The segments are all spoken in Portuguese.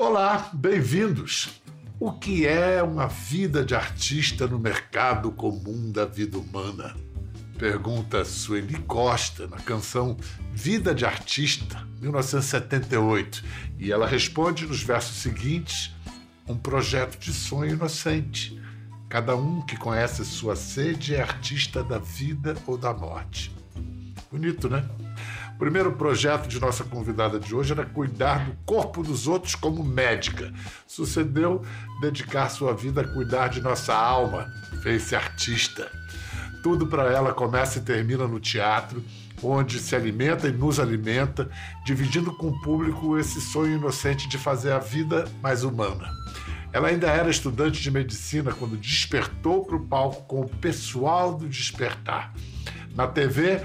Olá, bem-vindos. O que é uma vida de artista no mercado comum da vida humana? Pergunta Sueli Costa na canção Vida de Artista, 1978. E ela responde nos versos seguintes: um projeto de sonho inocente. Cada um que conhece sua sede é artista da vida ou da morte. Bonito, né? Primeiro projeto de nossa convidada de hoje era cuidar do corpo dos outros como médica. Sucedeu dedicar sua vida a cuidar de nossa alma. Fez-se artista. Tudo para ela começa e termina no teatro, onde se alimenta e nos alimenta, dividindo com o público esse sonho inocente de fazer a vida mais humana. Ela ainda era estudante de medicina quando despertou para o palco com o pessoal do Despertar. Na TV,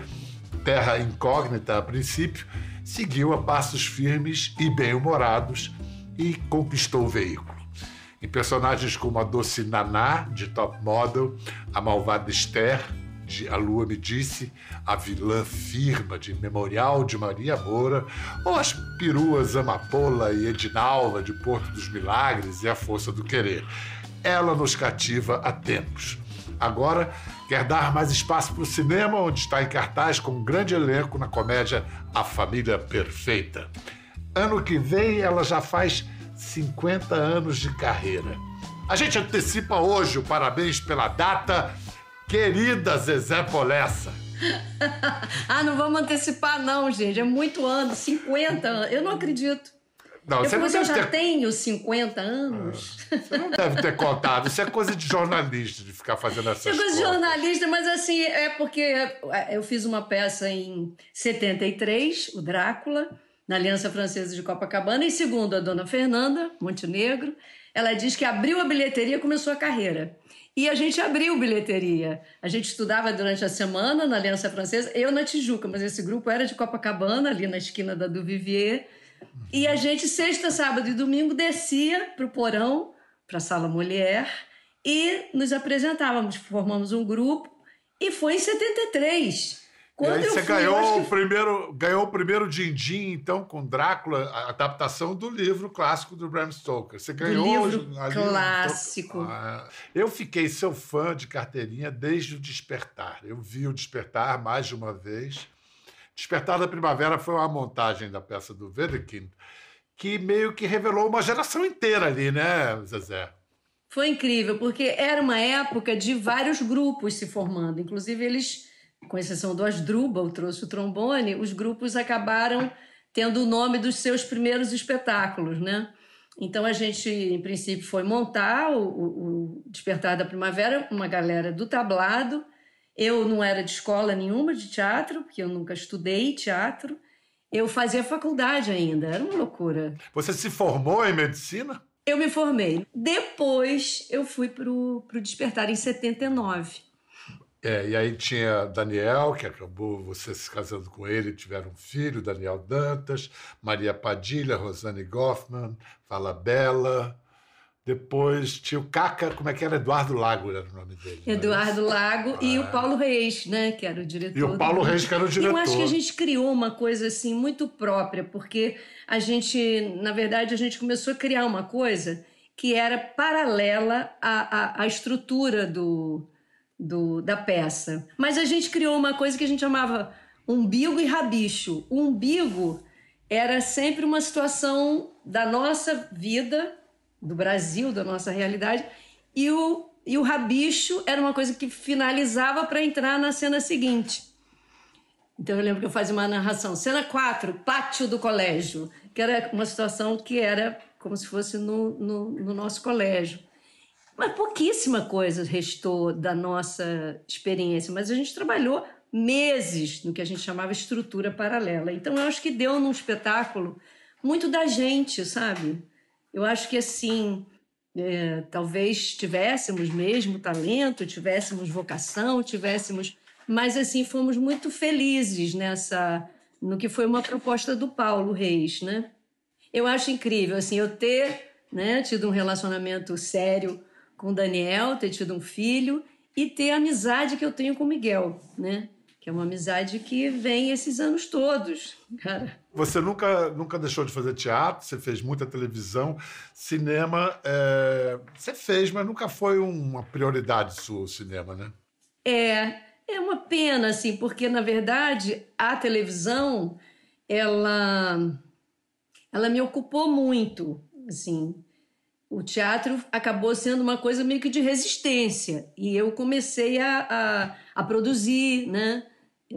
Terra Incógnita, a princípio, seguiu a passos firmes e bem-humorados e conquistou o veículo. Em personagens como a doce Naná, de Top Model, a malvada Esther, de A Lua Me Disse, a vilã Firma, de Memorial de Maria Moura, ou as peruas Amapola e Edinalva, de Porto dos Milagres e A Força do Querer. Ela nos cativa há tempos. Agora quer dar mais espaço para o cinema, onde está em cartaz com um grande elenco na comédia A Família Perfeita. Ano que vem ela já faz 50 anos de carreira. A gente antecipa hoje o parabéns pela data, querida Zezé Polessa. ah, não vamos antecipar, não, gente. É muito ano, 50 anos. Eu não acredito. Não, eu, você não eu já ter... tenho 50 anos. Ah, você não deve ter contado. Isso é coisa de jornalista, de ficar fazendo essas coisas. É coisa de jornalista, mas assim, é porque eu fiz uma peça em 73, o Drácula, na Aliança Francesa de Copacabana, e segundo a dona Fernanda Montenegro, ela diz que abriu a bilheteria e começou a carreira. E a gente abriu bilheteria. A gente estudava durante a semana na Aliança Francesa, eu na Tijuca, mas esse grupo era de Copacabana, ali na esquina da Duvivier. E a gente, sexta, sábado e domingo, descia para o porão, para a Sala Mulher, e nos apresentávamos. Formamos um grupo, e foi em 73. Quando e aí você fui, ganhou, que... o primeiro, ganhou o primeiro din-din, então, com Drácula, a adaptação do livro clássico do Bram Stoker. Você ganhou... Do livro ali, clássico. Então, ah, eu fiquei seu fã de carteirinha desde o Despertar. Eu vi o Despertar mais de uma vez. Despertar da Primavera foi uma montagem da peça do Wedekind que meio que revelou uma geração inteira ali, né, Zezé? Foi incrível, porque era uma época de vários grupos se formando. Inclusive, eles com exceção do Asdrubal, trouxe o trombone, os grupos acabaram tendo o nome dos seus primeiros espetáculos, né? Então a gente, em princípio, foi montar o, o, Despertar da Primavera, uma galera do tablado. Eu não era de escola nenhuma de teatro, porque eu nunca estudei teatro. Eu fazia faculdade ainda, era uma loucura. Você se formou em medicina? Eu me formei. Depois eu fui para o Despertar em 79. É, e aí tinha Daniel, que acabou você se casando com ele, tiveram um filho, Daniel Dantas, Maria Padilha, Rosane Goffman, Fala Bela. Depois tinha o Caca, como é que era? Eduardo Lago era o nome dele. É Eduardo Lago ah. e o Paulo Reis, né? Que era o diretor. E o Paulo Reis, que era o diretor. E eu acho que a gente criou uma coisa assim muito própria, porque a gente, na verdade, a gente começou a criar uma coisa que era paralela à, à, à estrutura do, do, da peça. Mas a gente criou uma coisa que a gente chamava umbigo e rabicho. O umbigo era sempre uma situação da nossa vida, do Brasil, da nossa realidade, e o, e o rabicho era uma coisa que finalizava para entrar na cena seguinte. Então eu lembro que eu fazia uma narração. Cena 4, pátio do colégio, que era uma situação que era como se fosse no, no, no nosso colégio. Mas pouquíssima coisa restou da nossa experiência, mas a gente trabalhou meses no que a gente chamava estrutura paralela. Então eu acho que deu num espetáculo muito da gente, sabe? Eu acho que assim, é, talvez tivéssemos mesmo talento, tivéssemos vocação, tivéssemos, mas assim fomos muito felizes nessa no que foi uma proposta do Paulo Reis, né? Eu acho incrível assim eu ter, né, tido um relacionamento sério com Daniel, ter tido um filho e ter a amizade que eu tenho com Miguel, né? Que é uma amizade que vem esses anos todos, cara. Você nunca, nunca deixou de fazer teatro, você fez muita televisão, cinema, é... você fez, mas nunca foi uma prioridade sua o cinema, né? É, é uma pena, assim, porque na verdade a televisão ela, ela me ocupou muito, assim. O teatro acabou sendo uma coisa meio que de resistência e eu comecei a, a, a produzir, né?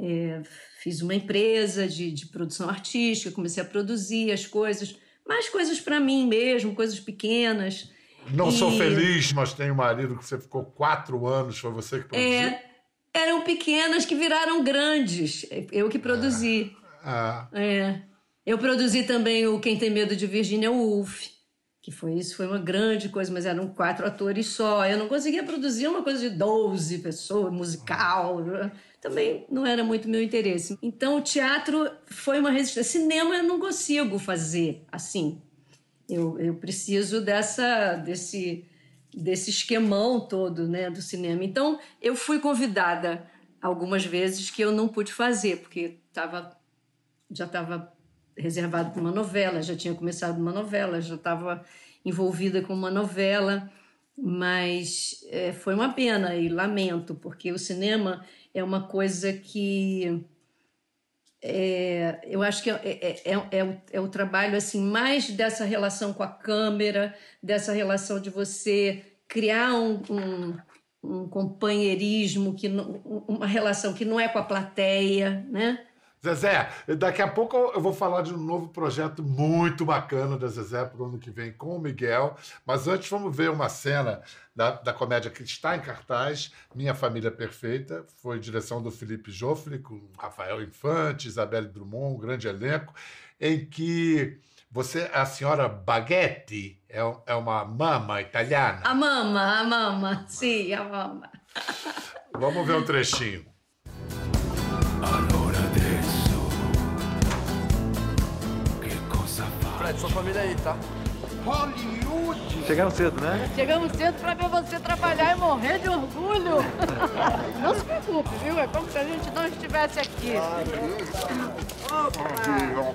É, fiz uma empresa de, de produção artística, comecei a produzir as coisas, mais coisas para mim mesmo, coisas pequenas. Não e... sou feliz, mas tenho um marido que você ficou quatro anos, foi você que produziu? É, eram pequenas que viraram grandes, eu que produzi. Ah. É. Eu produzi também o Quem Tem Medo de Virginia Woolf, que foi isso, foi uma grande coisa, mas eram quatro atores só. Eu não conseguia produzir uma coisa de 12 pessoas, musical também não era muito meu interesse. Então, o teatro foi uma resistência. Cinema eu não consigo fazer assim. Eu, eu preciso dessa, desse, desse esquemão todo né, do cinema. Então, eu fui convidada algumas vezes que eu não pude fazer, porque tava, já estava reservado para uma novela, já tinha começado uma novela, já estava envolvida com uma novela, mas é, foi uma pena e lamento, porque o cinema é uma coisa que é, eu acho que é, é, é, o, é o trabalho assim mais dessa relação com a câmera, dessa relação de você criar um, um, um companheirismo, que uma relação que não é com a plateia, né? Zezé, daqui a pouco eu vou falar de um novo projeto muito bacana da Zezé para o ano que vem com o Miguel. Mas antes vamos ver uma cena da, da comédia que está em cartaz, Minha Família Perfeita. Foi direção do Felipe Joffre, com Rafael Infante, Isabelle Drummond, um grande elenco, em que você, a senhora Baghetti, é, é uma mama italiana. A mama, a mama, sim, a mama. Vamos ver um trechinho. Fred, sua família aí, tá? Hollywood! Chegaram cedo, né? Chegamos cedo pra ver você trabalhar e morrer de orgulho. não se preocupe, viu? É como se a gente não estivesse aqui. Opa!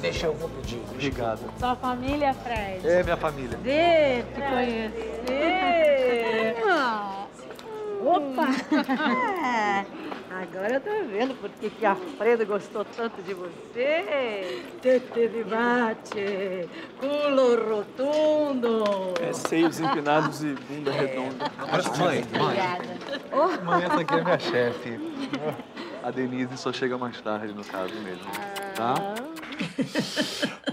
Deixa eu vou pedir. Obrigado. Sua família, Fred? É, minha família. Vê, te conhecer. Opa! Agora eu tô vendo porque que a Freda gostou tanto de você. Tete vivate, culo rotundo. É, seios empinados e bunda é. redonda. Mas, mãe, mãe. Obrigada. Mãe, essa aqui é minha chefe. A Denise só chega mais tarde, no caso mesmo. Tá?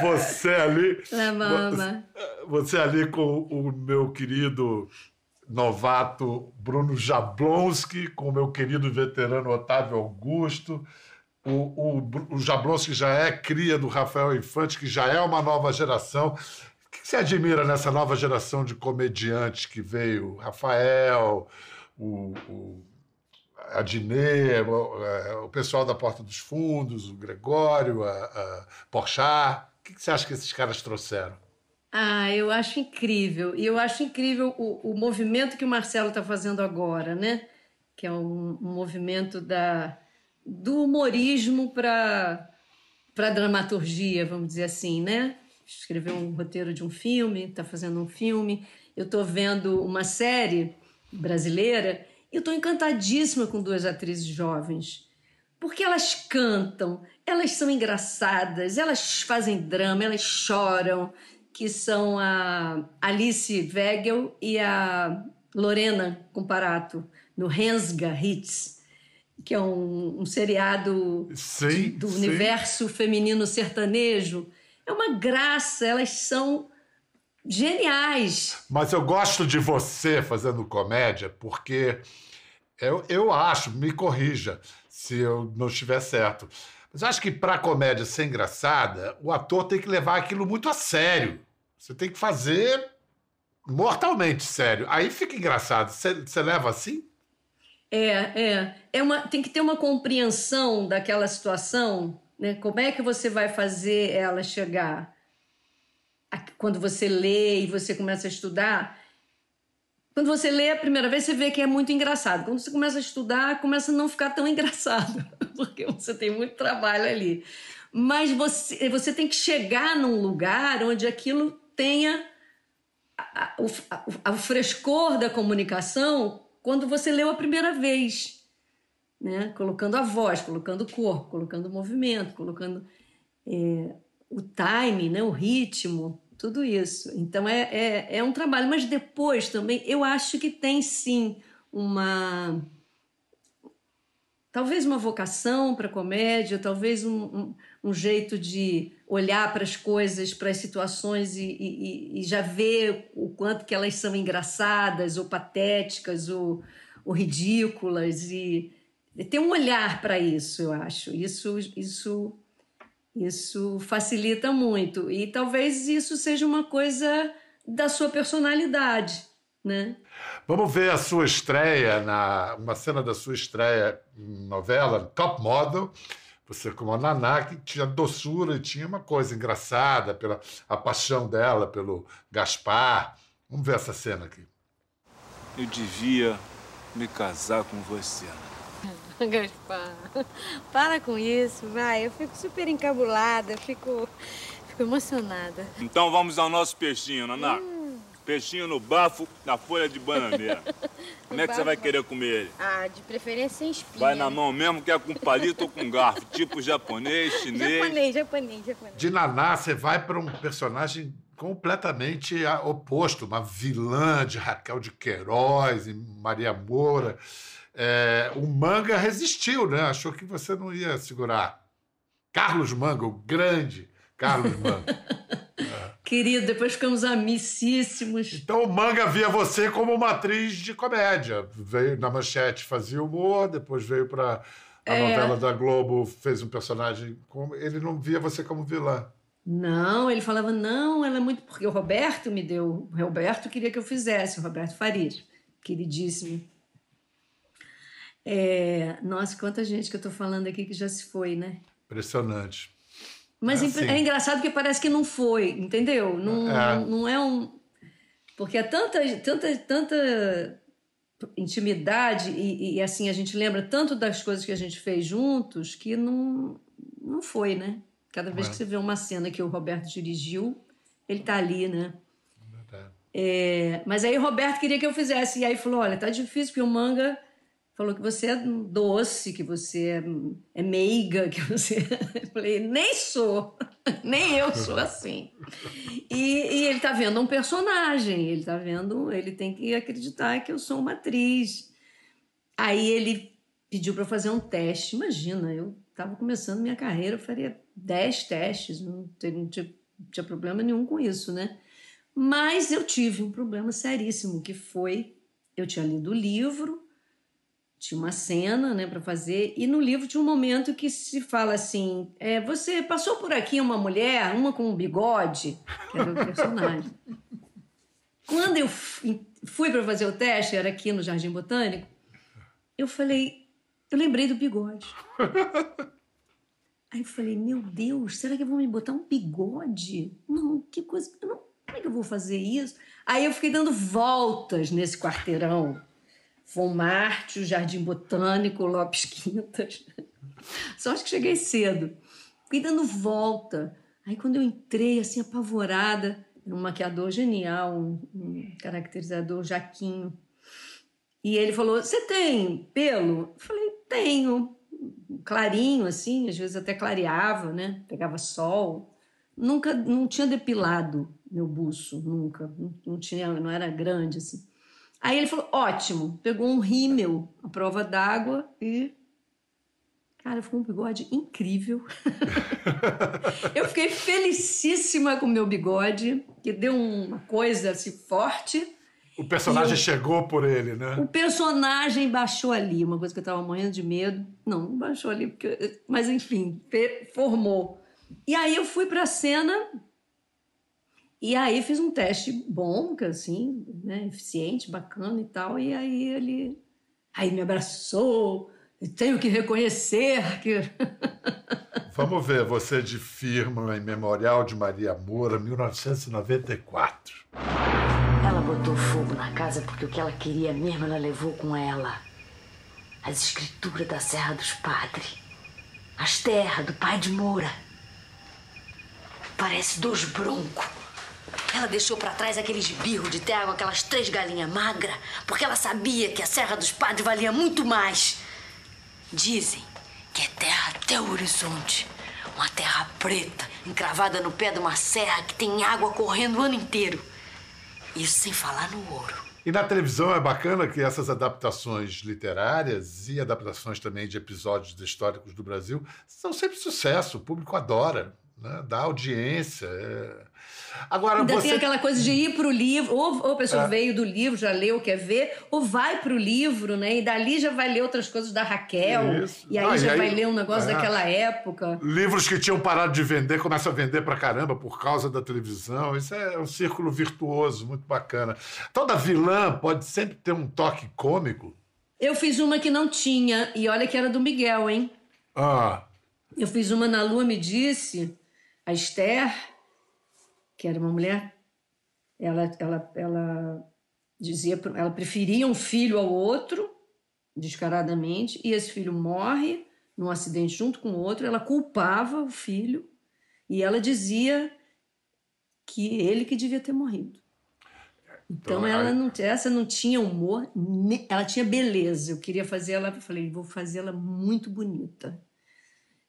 Você ali. La mama. Você ali com o meu querido novato Bruno Jablonski, com o meu querido veterano Otávio Augusto. O, o, o Jablonski já é cria do Rafael Infante, que já é uma nova geração. O que você admira nessa nova geração de comediantes que veio? Rafael, o, o Adnet, o, é, o, pessoal da Porta dos Fundos, o Gregório, a, a Porchat. O que você acha que esses caras trouxeram? Ah, eu acho incrível. E eu acho incrível o, o movimento que o Marcelo está fazendo agora, né? Que é um, um movimento da, do humorismo para a dramaturgia, vamos dizer assim, né? Escreveu um roteiro de um filme, está fazendo um filme. Eu estou vendo uma série brasileira e estou encantadíssima com duas atrizes jovens. Porque elas cantam, elas são engraçadas, elas fazem drama, elas choram, que são a Alice Wegel e a Lorena Comparato, no Rensga Hits, que é um, um seriado sim, de, do sim. universo feminino sertanejo. É uma graça, elas são geniais. Mas eu gosto de você fazendo comédia porque eu, eu acho, me corrija se eu não estiver certo, mas acho que para comédia ser engraçada, o ator tem que levar aquilo muito a sério. Você tem que fazer mortalmente sério. Aí fica engraçado. Você leva assim? É, é. é uma, tem que ter uma compreensão daquela situação. Né? Como é que você vai fazer ela chegar? Quando você lê e você começa a estudar. Quando você lê a primeira vez, você vê que é muito engraçado. Quando você começa a estudar, começa a não ficar tão engraçado, porque você tem muito trabalho ali. Mas você, você tem que chegar num lugar onde aquilo tenha a, a, o, o frescor da comunicação quando você leu a primeira vez. Né? Colocando a voz, colocando o corpo, colocando o movimento, colocando é, o time, né? o ritmo tudo isso. Então é, é, é um trabalho, mas depois também eu acho que tem sim uma. Talvez uma vocação para comédia, talvez um, um, um, jeito de olhar para as coisas, para as situações e, e, e, já ver o quanto que elas são engraçadas ou patéticas ou, ou ridículas e ter um olhar para isso, eu acho. Isso, isso isso facilita muito. E talvez isso seja uma coisa da sua personalidade, né? Vamos ver a sua estreia, na, uma cena da sua estreia em novela, Top Model. Você como a Naná, que tinha doçura e tinha uma coisa engraçada pela a paixão dela pelo Gaspar. Vamos ver essa cena aqui. Eu devia me casar com você, Ana. Gaspar, para com isso, vai. Eu fico super encabulada, fico, fico emocionada. Então vamos ao nosso peixinho, Naná. Hum. Peixinho no bafo na folha de bananeira. Como é que você vai querer comer ele? Ah, de preferência sem espinha. Vai na mão mesmo, que é com palito ou com garfo, tipo japonês, chinês. Japonês, japonês, japonês. De Naná, você vai para um personagem completamente oposto, uma vilã de Raquel de Queiroz e Maria Moura. É, o Manga resistiu, né? Achou que você não ia segurar. Carlos Manga, o grande Carlos Manga. Querido, depois ficamos amicíssimos. Então o Manga via você como uma atriz de comédia. Veio na manchete, fazia humor, depois veio para a é... novela da Globo, fez um personagem como. Ele não via você como vilã. Não, ele falava, não, ela é muito. Porque o Roberto me deu. O Roberto queria que eu fizesse, o Roberto Faria, queridíssimo. É, nossa, quanta gente que eu estou falando aqui que já se foi, né? Impressionante. Mas é, assim. é engraçado porque parece que não foi, entendeu? Não é, não é um. Porque é tanta, tanta, tanta intimidade e, e, assim a gente lembra tanto das coisas que a gente fez juntos que não, não foi, né? Cada vez é. que você vê uma cena que o Roberto dirigiu, ele tá ali, né? É, mas aí o Roberto queria que eu fizesse. E aí falou: olha, tá difícil, porque o manga falou que você é doce, que você é, meiga, que você. Eu falei, nem sou, nem eu sou assim. E, e, ele tá vendo um personagem, ele tá vendo, ele tem que acreditar que eu sou uma atriz. Aí ele pediu para fazer um teste. Imagina, eu estava começando minha carreira, eu faria 10 testes, não, não tinha, não tinha problema nenhum com isso, né? Mas eu tive um problema seríssimo, que foi, eu tinha lido o livro, tinha uma cena né, para fazer, e no livro tinha um momento que se fala assim: é, você passou por aqui uma mulher, uma com um bigode, que era o personagem. Quando eu fui para fazer o teste, era aqui no Jardim Botânico, eu falei, eu lembrei do bigode. Aí eu falei, meu Deus, será que vão me botar um bigode? Não, que coisa, não, como é que eu vou fazer isso? Aí eu fiquei dando voltas nesse quarteirão Von Marte, o Jardim Botânico, Lopes Quintas. Só acho que cheguei cedo. Fiquei dando volta. Aí quando eu entrei, assim, apavorada, um maquiador genial, um, um caracterizador Jaquinho. E ele falou, você tem pelo? Eu falei, tenho. Clarinho, assim, às vezes até clareava, né? Pegava sol. Nunca, não tinha depilado meu buço, nunca. Não, não tinha, não era grande, assim. Aí ele falou: ótimo, pegou um rímel, a prova d'água e. Cara, ficou um bigode incrível. eu fiquei felicíssima com o meu bigode, que deu uma coisa assim forte. O personagem chegou por ele, né? O personagem baixou ali, uma coisa que eu estava morrendo de medo. Não, não baixou ali, porque... mas enfim, formou. E aí eu fui para a cena e aí fiz um teste bom, assim, né, eficiente, bacana e tal. E aí ele aí me abraçou. Tenho que reconhecer que Vamos ver você de firma em Memorial de Maria Moura, 1994. Ela botou fogo na casa porque o que ela queria mesmo ela levou com ela. As escrituras da Serra dos Padres. As terras do pai de Moura. Parece dois broncos. Ela deixou para trás aqueles birros de terra com aquelas três galinhas magras, porque ela sabia que a Serra dos Padres valia muito mais. Dizem que é terra até o horizonte. Uma terra preta, encravada no pé de uma serra que tem água correndo o ano inteiro. Isso sem falar no ouro. E na televisão é bacana que essas adaptações literárias e adaptações também de episódios históricos do Brasil são sempre sucesso, o público adora, né? dá audiência. É... Agora, Ainda você... tem aquela coisa de ir para o livro, ou, ou a pessoa é. veio do livro, já leu, quer ver, ou vai para o livro, né? E dali já vai ler outras coisas da Raquel, Isso. e aí ah, já e aí, vai ler um negócio é. daquela época. Livros que tinham parado de vender começam a vender para caramba por causa da televisão. Isso é um círculo virtuoso, muito bacana. Toda vilã pode sempre ter um toque cômico. Eu fiz uma que não tinha, e olha que era do Miguel, hein? Ah. Eu fiz uma na Lua Me Disse, a Esther que era uma mulher, ela, ela, ela dizia, ela preferia um filho ao outro, descaradamente, e esse filho morre num acidente junto com o outro, ela culpava o filho e ela dizia que ele que devia ter morrido. Então, então ela não, essa não tinha humor, ela tinha beleza. Eu queria fazer ela, eu falei, vou fazer ela muito bonita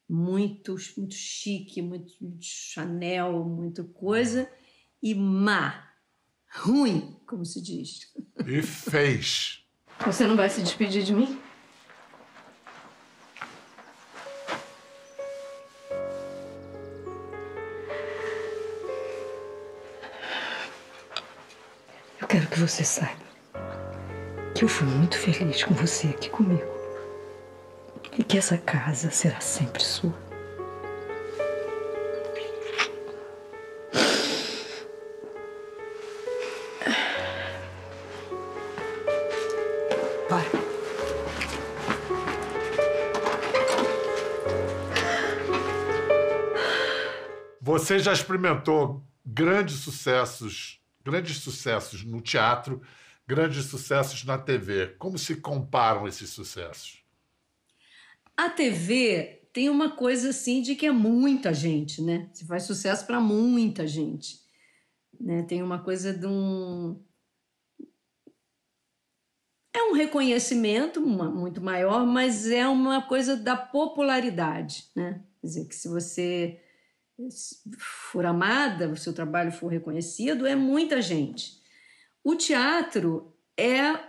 muito, muito chique, muito, muito Chanel, muito coisa, e má, ruim, como se diz. E fez. Você não vai se despedir de mim? Eu quero que você saiba que eu fui muito feliz com você aqui comigo e que essa casa será sempre sua. Vai. Você já experimentou grandes sucessos, grandes sucessos no teatro, grandes sucessos na TV. Como se comparam esses sucessos? A TV tem uma coisa assim de que é muita gente, né? Se faz sucesso para muita gente. Né? Tem uma coisa de um. É um reconhecimento muito maior, mas é uma coisa da popularidade, né? Quer dizer, que se você for amada, o seu trabalho for reconhecido, é muita gente. O teatro é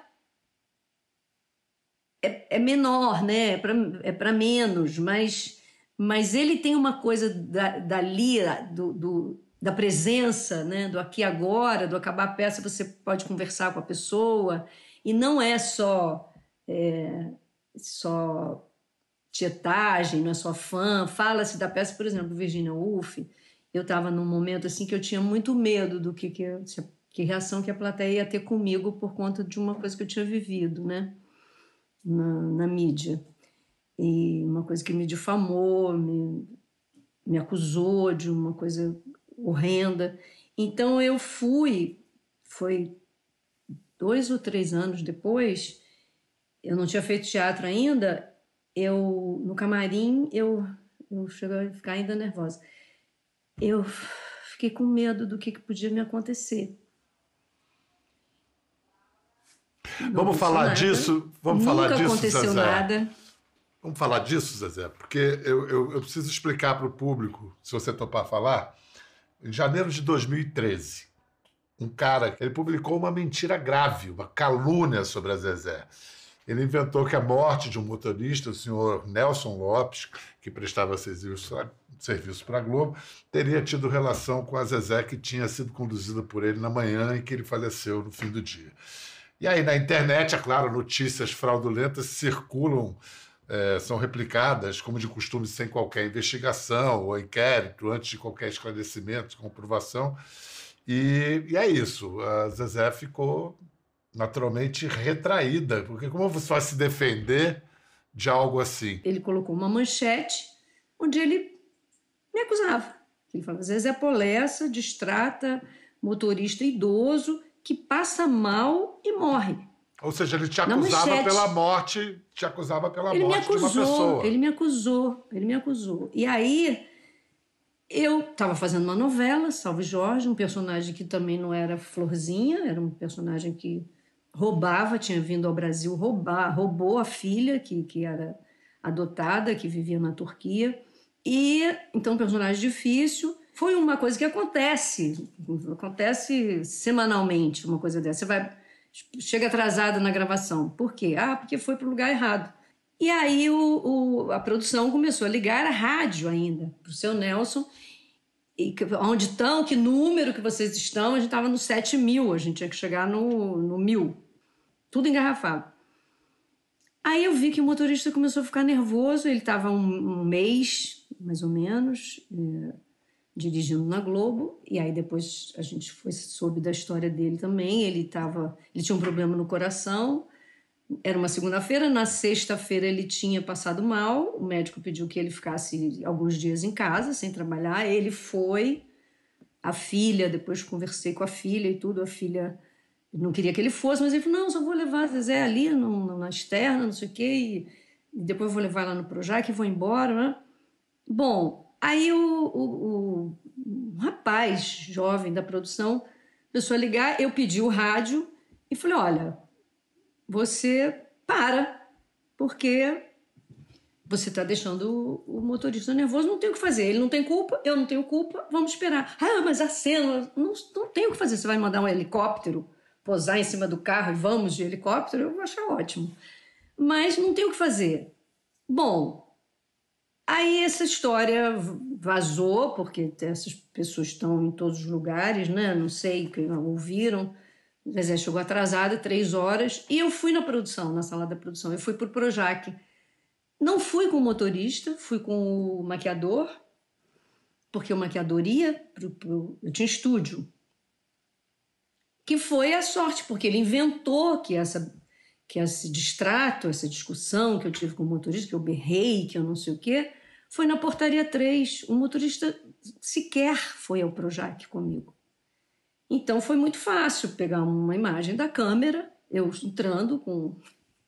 é, é menor, né? É para é menos, mas, mas ele tem uma coisa da, dali, do, do, da presença, né? do aqui agora, do acabar a peça, você pode conversar com a pessoa, e não é só, é, só tietagem, não é só fã. Fala-se da peça, por exemplo, Virginia Woolf. Eu estava num momento assim que eu tinha muito medo do que, que, que reação que a plateia ia ter comigo por conta de uma coisa que eu tinha vivido, né? Na, na mídia. E uma coisa que me difamou, me, me acusou de uma coisa horrenda. Então eu fui, foi dois ou três anos depois, eu não tinha feito teatro ainda, eu no camarim eu eu cheguei a ficar ainda nervosa. Eu fiquei com medo do que, que podia me acontecer. Vamos falar nada. disso. Vamos Nunca falar disso, aconteceu Zezé. nada. Vamos falar disso, Zezé, porque eu, eu, eu preciso explicar para o público, se você topar falar. Em janeiro de 2013, um cara ele publicou uma mentira grave, uma calúnia sobre a Zezé. Ele inventou que a morte de um motorista, o senhor Nelson Lopes, que prestava serviço para a Globo, teria tido relação com a Zezé, que tinha sido conduzida por ele na manhã e que ele faleceu no fim do dia. E aí, na internet, é claro, notícias fraudulentas circulam, é, são replicadas, como de costume, sem qualquer investigação ou inquérito, antes de qualquer esclarecimento, comprovação. E, e é isso. A Zezé ficou naturalmente retraída, porque como você vai se defender de algo assim? Ele colocou uma manchete onde ele me acusava. Ele falava: Zezé Polessa distrata motorista idoso que passa mal e morre. Ou seja, ele te acusava pela morte, te acusava pela ele me morte de uma acusou, pessoa. ele me acusou, ele me acusou. E aí eu estava fazendo uma novela, Salve Jorge, um personagem que também não era florzinha, era um personagem que roubava, tinha vindo ao Brasil roubar, roubou a filha que, que era adotada, que vivia na Turquia. E então um personagem difícil. Foi uma coisa que acontece, acontece semanalmente, uma coisa dessa. Você vai chega atrasada na gravação. Por quê? Ah, porque foi para o lugar errado. E aí o, o- a produção começou a ligar a rádio ainda para o seu Nelson. E onde estão, que número que vocês estão? A gente estava no 7 mil, a gente tinha que chegar no, no mil. Tudo engarrafado. Aí eu vi que o motorista começou a ficar nervoso. Ele estava um, um mês, mais ou menos, eh, dirigindo na Globo. E aí depois a gente foi soube da história dele também. Ele tava, ele tinha um problema no coração. Era uma segunda-feira. Na sexta-feira ele tinha passado mal. O médico pediu que ele ficasse alguns dias em casa, sem trabalhar. Ele foi. A filha, depois conversei com a filha e tudo. A filha não queria que ele fosse, mas ele falou: não, só vou levar Zezé ali no, na externa, não sei o quê, e, e depois vou levar lá no Projac e vou embora, né? Bom, aí o, o, o- um rapaz jovem da produção começou a ligar, eu pedi o rádio e falei: olha, você para, porque você está deixando o, motorista nervoso, não tem o que fazer. Ele não tem culpa, eu não tenho culpa, vamos esperar. Ah, mas a cena, não, não tem o que fazer. Você vai mandar um helicóptero posar em cima do carro e vamos de helicóptero, eu vou achar ótimo. Mas não tem o que fazer. Bom, aí essa história vazou, porque essas pessoas estão em todos os lugares, né? Não sei, que ouviram. O Zezé chegou atrasado, três horas, e eu fui na produção, na sala da produção. Eu fui para o Projac. Não fui com o motorista, fui com o maquiador, porque o maquiador ia, pro, pro, eu tinha estúdio. Que foi a sorte, porque ele inventou que essa que esse distrato, essa discussão que eu tive com o motorista, que eu berrei, que eu não sei o quê, foi na portaria 3. O motorista sequer foi ao Projac comigo. Então foi muito fácil pegar uma imagem da câmera, eu entrando com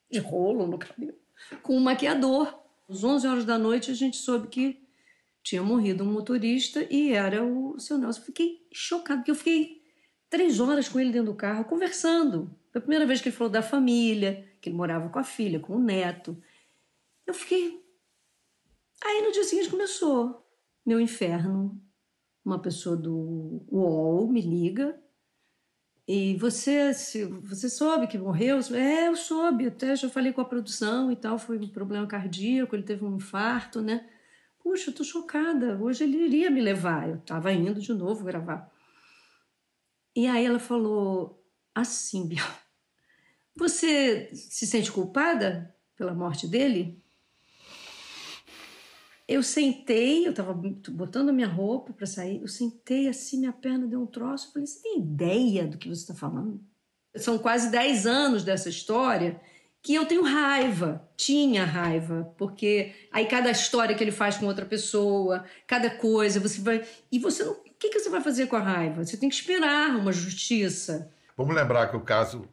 de rolo no cabelo, com um maquiador. Às 11 horas da noite a gente soube que tinha morrido um motorista e era o seu Nelson. Eu fiquei chocado, porque eu fiquei três horas com ele dentro do carro, conversando. Foi a primeira vez que ele falou da família, que ele morava com a filha, com o neto. Eu fiquei. Aí no dia seguinte começou meu inferno. Uma pessoa do UOL me liga. E você, se, você soube que morreu? É, eu soube, até já falei com a produção e tal, foi um problema cardíaco, ele teve um infarto, né? Puxa, eu tô chocada, hoje ele iria me levar. Eu estava indo de novo gravar. E aí ela falou assim, Biel, você se sente culpada pela morte dele? Eu sentei, eu estava botando minha roupa para sair, eu sentei assim, minha perna deu um troço, eu falei, você tem ideia do que você está falando? São quase 10 anos dessa história que eu tenho raiva, tinha raiva, porque aí cada história que ele faz com outra pessoa, cada coisa, você vai. E você não. O que, que você vai fazer com a raiva? Você tem que esperar uma justiça. Vamos lembrar que o caso,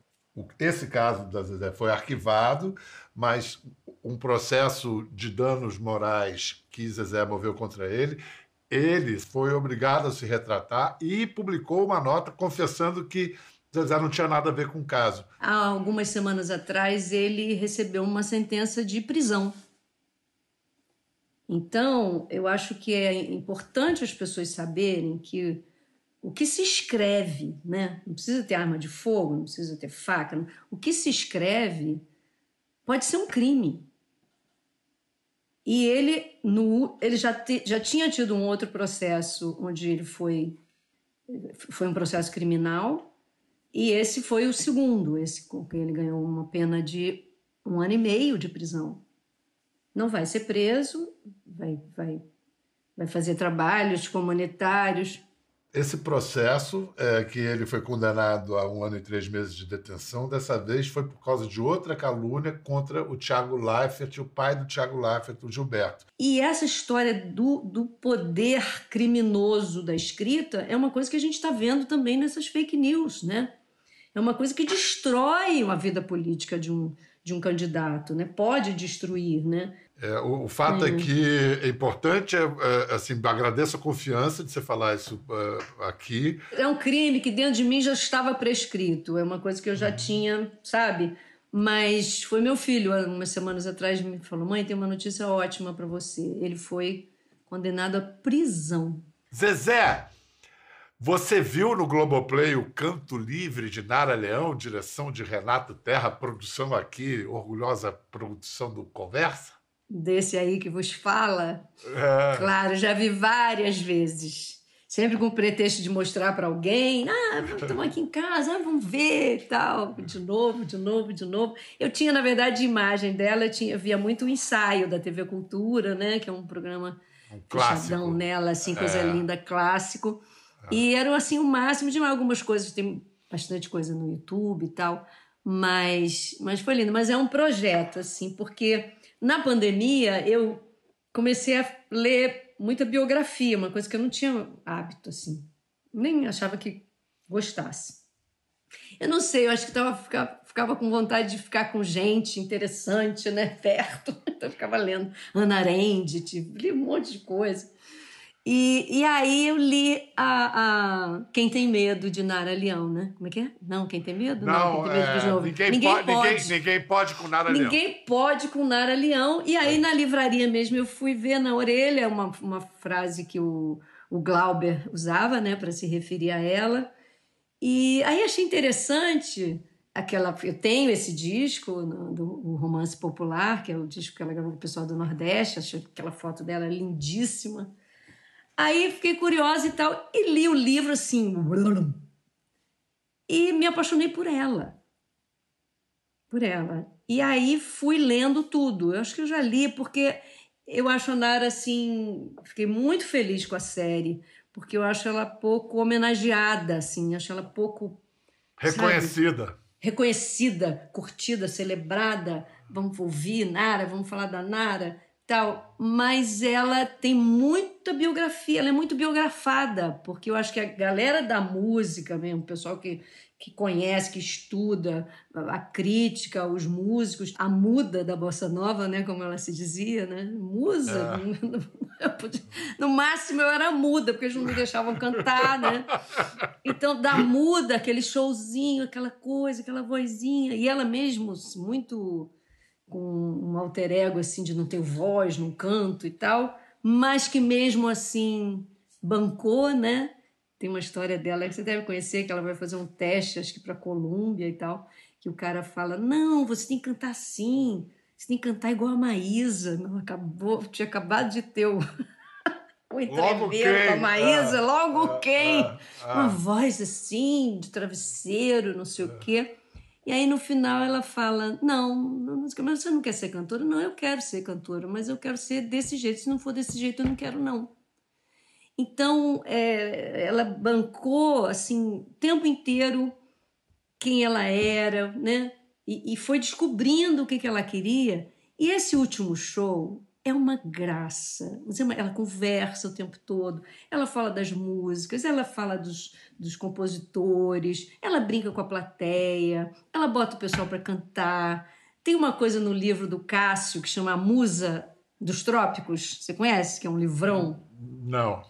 esse caso da Zezé foi arquivado, mas um processo de danos morais que Zezé moveu contra ele, ele foi obrigado a se retratar e publicou uma nota confessando que Zezé não tinha nada a ver com o caso. Há algumas semanas atrás, ele recebeu uma sentença de prisão. Então, eu acho que é importante as pessoas saberem que o que se escreve, né? não precisa ter arma de fogo, não precisa ter faca, não. o que se escreve pode ser um crime. E ele, no, ele já, te, já tinha tido um outro processo onde ele foi, foi um processo criminal, e esse foi o segundo, esse com que ele ganhou uma pena de um ano e meio de prisão. Não vai ser preso, vai, vai, vai fazer trabalhos comunitários. Esse processo, é, que ele foi condenado a um ano e três meses de detenção, dessa vez foi por causa de outra calúnia contra o Tiago Leifert, o pai do Tiago Leifert, o Gilberto. E essa história do, do poder criminoso da escrita é uma coisa que a gente está vendo também nessas fake news, né? é uma coisa que destrói a vida política de um, de um candidato, né? Pode destruir, né? É, o, o, fato é. é. que é importante, é, é, assim, agradeço a confiança de você falar isso uh, aqui. É um crime que dentro de mim já estava prescrito, é uma coisa que eu já uhum. tinha, sabe? Mas foi meu filho, umas semanas atrás, me falou: mãe, tem uma notícia ótima para você. Ele foi condenado à prisão. Zezé, você viu no Globoplay o Canto Livre de Nara Leão, direção de Renato Terra, produção aqui, orgulhosa produção do Conversa? Desse aí que vos fala? É. Claro, já vi várias vezes. Sempre com o pretexto de mostrar para alguém, ah, estamos aqui em casa, ah, vamos ver tal. De novo, de novo, de novo. Eu tinha, na verdade, imagem dela, eu tinha, via muito o ensaio da TV Cultura, né? Que é um programa um fechadão nela, assim, coisa é. linda, clássico. E era assim o máximo de algumas coisas, tem bastante coisa no YouTube e tal, mas, mas foi lindo. Mas é um projeto, assim, porque na pandemia eu comecei a ler muita biografia, uma coisa que eu não tinha hábito, assim, nem achava que gostasse. Eu não sei, eu acho que tava, ficava, ficava com vontade de ficar com gente interessante, né, perto. Então eu ficava lendo Ana Arendt, li um monte de coisa. E, e aí eu li a, a Quem Tem Medo de Nara Leão, né? Como é que é? Não, Quem Tem Medo? Não, não Quem Tem Medo é, de novo. Ninguém, ninguém pode, pode. Ninguém, ninguém, pode com Nara Leão. Ninguém pode com Nara Leão. E aí na livraria mesmo eu fui ver na orelha uma, uma frase que o, o Glauber usava, né? Para se referir a ela. E aí achei interessante aquela eu tenho esse disco no, do romance popular que é o disco que ela gravou com o pessoal do Nordeste achei aquela foto dela lindíssima Aí fiquei curiosa e tal, e li o livro assim. E me apaixonei por ela. Por ela. E aí fui lendo tudo. Eu acho que eu já li, porque eu acho a Nara assim. Fiquei muito feliz com a série, porque eu acho ela pouco homenageada, assim. Acho ela pouco. Reconhecida. Sabe? Reconhecida, curtida, celebrada. Vamos ouvir Nara, vamos falar da Nara tal, mas ela tem muita biografia, ela é muito biografada, porque eu acho que a galera da música mesmo, o pessoal que, que conhece, que estuda a crítica, os músicos, a muda da bossa nova, né, como ela se dizia, né? Musa. É. No máximo eu era muda, porque eles não me deixavam cantar, né? Então da muda, aquele showzinho, aquela coisa, aquela vozinha, e ela mesmo muito com um alter ego assim de não ter voz, não canto e tal, mas que mesmo assim bancou, né? Tem uma história dela que você deve conhecer, que ela vai fazer um teste, acho que para Colômbia e tal, que o cara fala: "Não, você tem que cantar assim, você tem que cantar igual a Maísa". Não acabou, tinha acabado de ter o o entreveiro com a Maísa, ah, logo ah, quem? Ah, ah. Uma voz assim, de travesseiro, não sei o quê. E aí no final ela fala: Não, mas você não quer ser cantora? Não, eu quero ser cantora, mas eu quero ser desse jeito. Se não for desse jeito, eu não quero, não. Então é, ela bancou assim o tempo inteiro quem ela era, né? E, e foi descobrindo o que, que ela queria. E esse último show é uma graça. Ela conversa o tempo todo, ela fala das músicas, ela fala dos, dos compositores, ela brinca com a plateia, ela bota o pessoal para cantar. Tem uma coisa no livro do Cássio que chama A Musa dos Trópicos. Você conhece? Que é um livrão? Não.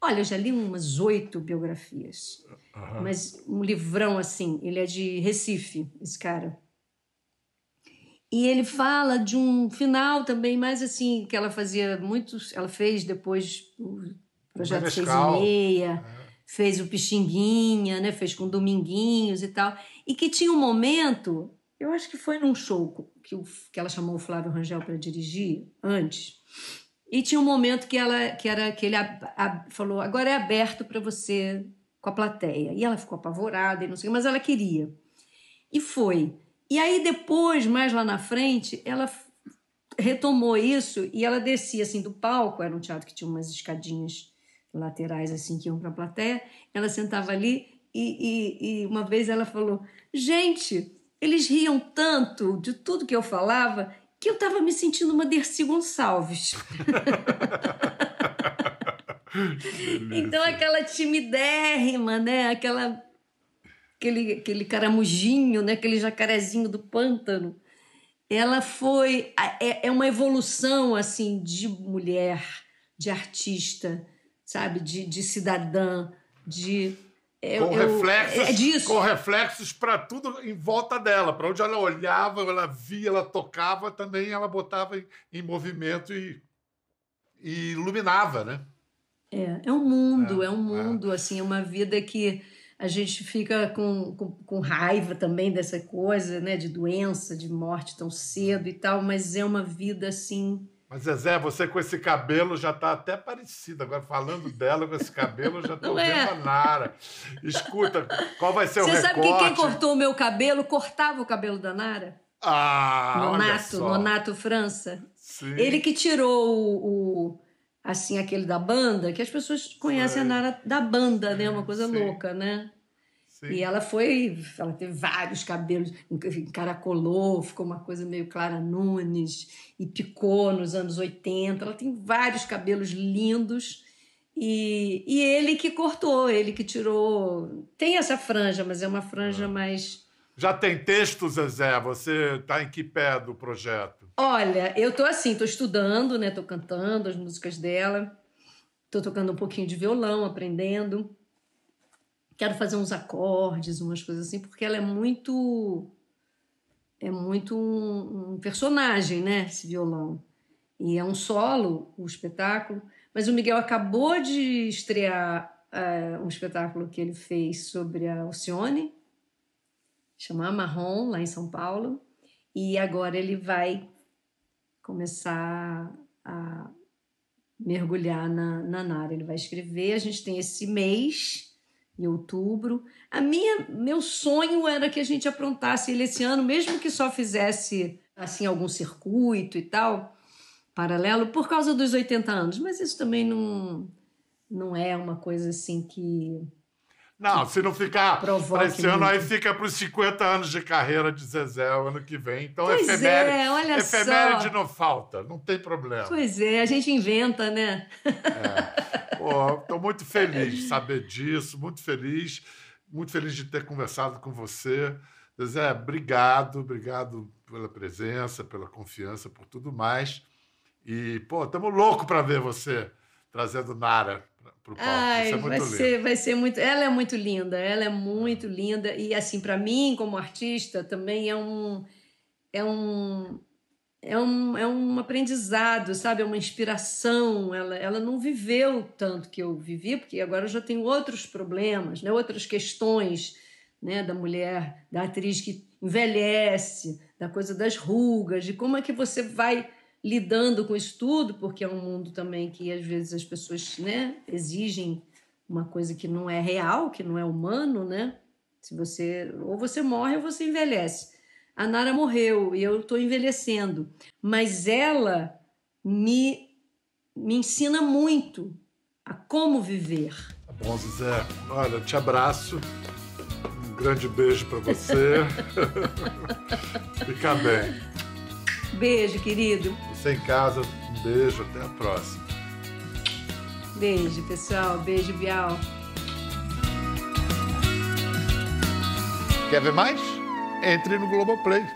Olha, eu já li umas oito biografias. Uhum. Mas um livrão assim, ele é de Recife, esse cara. E ele fala de um final também, mais assim, que ela fazia muitos. Ela fez depois o projeto Seis e Meia, é. fez o Pixinguinha, né? fez com Dominguinhos e tal. E que tinha um momento, eu acho que foi num show que, que ela chamou o Flávio Rangel para dirigir antes. E tinha um momento que ela que era que ele a, a, falou: agora é aberto para você com a plateia. E ela ficou apavorada e não sei, mas ela queria. E foi. E aí depois, mais lá na frente, ela retomou isso e ela descia assim do palco, era um teatro que tinha umas escadinhas laterais assim que iam para a plateia, ela sentava ali e, e, e uma vez ela falou, gente, eles riam tanto de tudo que eu falava que eu estava me sentindo uma Dercy Gonçalves. então aquela timidérrima, né? Aquela aquele, aquele caramujinho, né? aquele jacarezinho do pântano. Ela foi. É, é uma evolução assim de mulher, de artista, sabe? De, de cidadã, de. É, com, eu, reflexos, é disso. com reflexos para tudo em volta dela. Para onde ela olhava, ela via, ela tocava, também ela botava em, em movimento e, e, iluminava, né? É, é um mundo, é, é um mundo, é. assim, é uma vida que a gente fica com, com, com, raiva também dessa coisa, né, de doença, de morte tão cedo e tal, mas é uma vida assim. Mas Zezé, você com esse cabelo já está até parecido. Agora, falando dela com esse cabelo, eu já estou é? vendo a Nara. Escuta, qual vai ser você o recorte? Você sabe que quem cortou o meu cabelo cortava o cabelo da Nara? Ah, Nonato, Nonato França. Sim. Ele que tirou o, o assim, aquele da banda, que as pessoas conhecem a Nara da banda, né? Uma coisa Sim. louca, né? Sim. E ela foi, ela teve vários cabelos, encaracolou, ficou uma coisa meio Clara Nunes, e picou nos anos 80. Ela tem vários cabelos lindos. E, e ele que cortou, ele que tirou. Tem essa franja, mas é uma franja ah. mais já tem texto, Zezé? Você está em que pé do projeto? Olha, eu tô assim, tô estudando, né? Tô cantando as músicas dela. Tô tocando um pouquinho de violão, aprendendo. Quero fazer uns acordes, umas coisas assim, porque ela é muito é muito um, um personagem, né, esse violão. E é um solo, o espetáculo, mas o Miguel acabou de estrear uh, um espetáculo que ele fez sobre a Alcione, chama Marrom, lá em São Paulo, e agora ele vai começar a mergulhar na, na Nara. Ele vai escrever, a gente tem esse mês, em outubro. A minha, meu sonho era que a gente aprontasse ele esse ano, mesmo que só fizesse assim algum circuito e tal, paralelo, por causa dos 80 anos. Mas isso também não, não é uma coisa assim que não, se não ficar para esse ano, aí fica para os 50 anos de carreira de Zezé o ano que vem. Então, pois efeméride, é, olha efeméride só. não falta, não tem problema. Pois é, a gente inventa, né? Estou muito feliz de saber disso, muito feliz, muito feliz de ter conversado com você. Zezé, obrigado, obrigado pela presença, pela confiança, por tudo mais. E, pô, estamos loucos para ver você trazendo Nara para o palco. Ai, é vai, ser, vai ser muito. Ela é muito linda, ela é muito linda. E, assim, para mim, como artista, também é um. É um. É um, é um aprendizado, sabe? É uma inspiração. Ela, ela não viveu tanto que eu vivi, porque agora eu já tenho outros problemas, né? outras questões né? da mulher, da atriz que envelhece, da coisa das rugas, de como é que você vai lidando com isso tudo, porque é um mundo também que às vezes as pessoas né, exigem uma coisa que não é real, que não é humano, né? Se você ou você morre ou você envelhece. A Nara morreu e eu estou envelhecendo, mas ela me me ensina muito a como viver. Tá bom, Zé. Olha, te abraço. Um grande beijo para você. Fica bem. Beijo, querido. Você em casa, um beijo, até a próxima. Beijo, pessoal. Beijo, Bial. Quer ver mais? Entre no Globoplay.